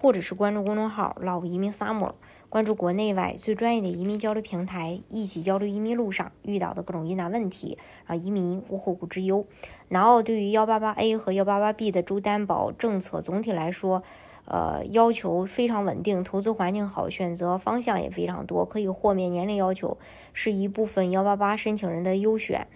或者是关注公众号“老移民 Summer”，关注国内外最专业的移民交流平台，一起交流移民路上遇到的各种疑难问题，让移民无后顾之忧。南澳对于幺八八 A 和幺八八 B 的州担保政策，总体来说。呃，要求非常稳定，投资环境好，选择方向也非常多，可以豁免年龄要求，是一部分幺八八申请人的优选。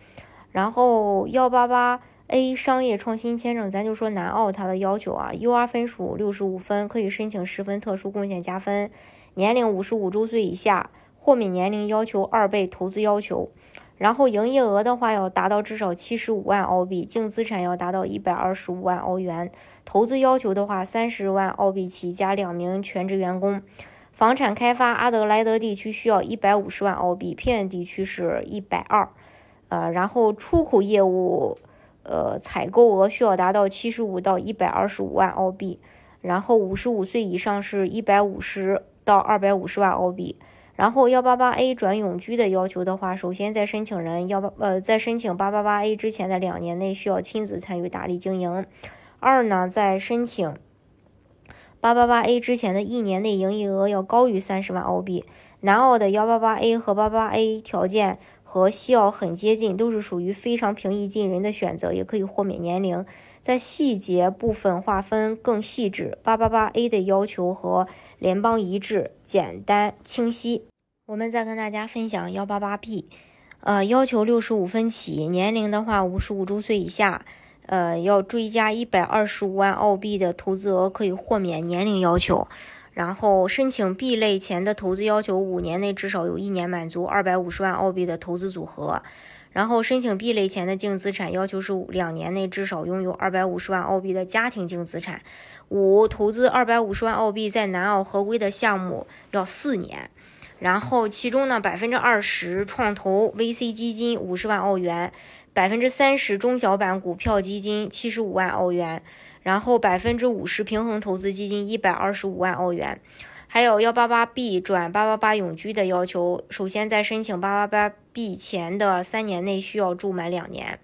然后幺八八 A 商业创新签证，咱就说南澳它的要求啊，UR 分数六十五分，可以申请十分特殊贡献加分，年龄五十五周岁以下，豁免年龄要求二倍投资要求。然后营业额的话要达到至少七十五万澳币，净资产要达到一百二十五万澳元。投资要求的话，三十万澳币起加两名全职员工。房产开发阿德莱德地区需要一百五十万澳币，偏远地区是一百二。呃，然后出口业务，呃，采购额需要达到七十五到一百二十五万澳币。然后五十五岁以上是一百五十到二百五十万澳币。然后幺八八 A 转永居的要求的话，首先在申请人幺八呃在申请八八八 A 之前的两年内需要亲自参与打理经营。二呢，在申请八八八 A 之前的一年内营业额要高于三十万澳币。南澳的幺八八 A 和八八 A 条件和西澳很接近，都是属于非常平易近人的选择，也可以豁免年龄。在细节部分划分更细致，八八八 A 的要求和联邦一致，简单清晰。我们再跟大家分享幺八八 B，呃，要求六十五分起，年龄的话五十五周岁以下，呃，要追加一百二十五万澳币的投资额，可以豁免年龄要求。然后申请 B 类前的投资要求，五年内至少有一年满足二百五十万澳币的投资组合。然后申请 B 类前的净资产要求是两年内至少拥有二百五十万澳币的家庭净资产。五投资二百五十万澳币在南澳合规的项目要四年。然后其中呢百分之二十创投 VC 基金五十万澳元，百分之三十中小板股票基金七十五万澳元，然后百分之五十平衡投资基金一百二十五万澳元。还有幺八八 B 转八八八永居的要求，首先在申请八八八 B 前的三年内需要住满两年。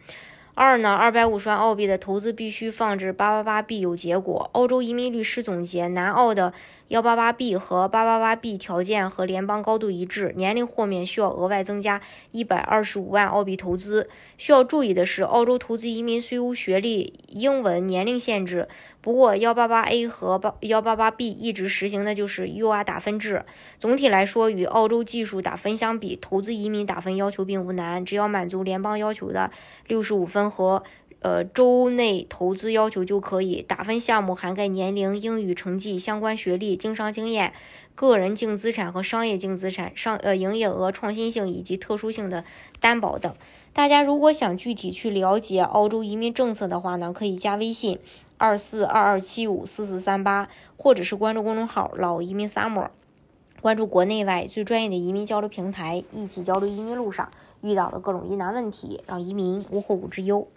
二呢，二百五十万澳币的投资必须放置八八八 B 有结果。澳洲移民律师总结，南澳的幺八八 B 和八八八 B 条件和联邦高度一致，年龄豁免需要额外增加一百二十五万澳币投资。需要注意的是，澳洲投资移民虽无学历、英文年龄限制。不过，幺八八 A 和八幺八八 B 一直实行的就是 UR 打分制。总体来说，与澳洲技术打分相比，投资移民打分要求并不难，只要满足联邦要求的六十五分和呃州内投资要求就可以。打分项目涵盖年龄、英语成绩、相关学历、经商经验、个人净资产和商业净资产、商呃营业额、创新性以及特殊性的担保等。大家如果想具体去了解澳洲移民政策的话呢，可以加微信。二四二二七五四四三八，或者是关注公众号“老移民 summer”，关注国内外最专业的移民交流平台，一起交流移民路上遇到的各种疑难问题，让移民无后顾之忧。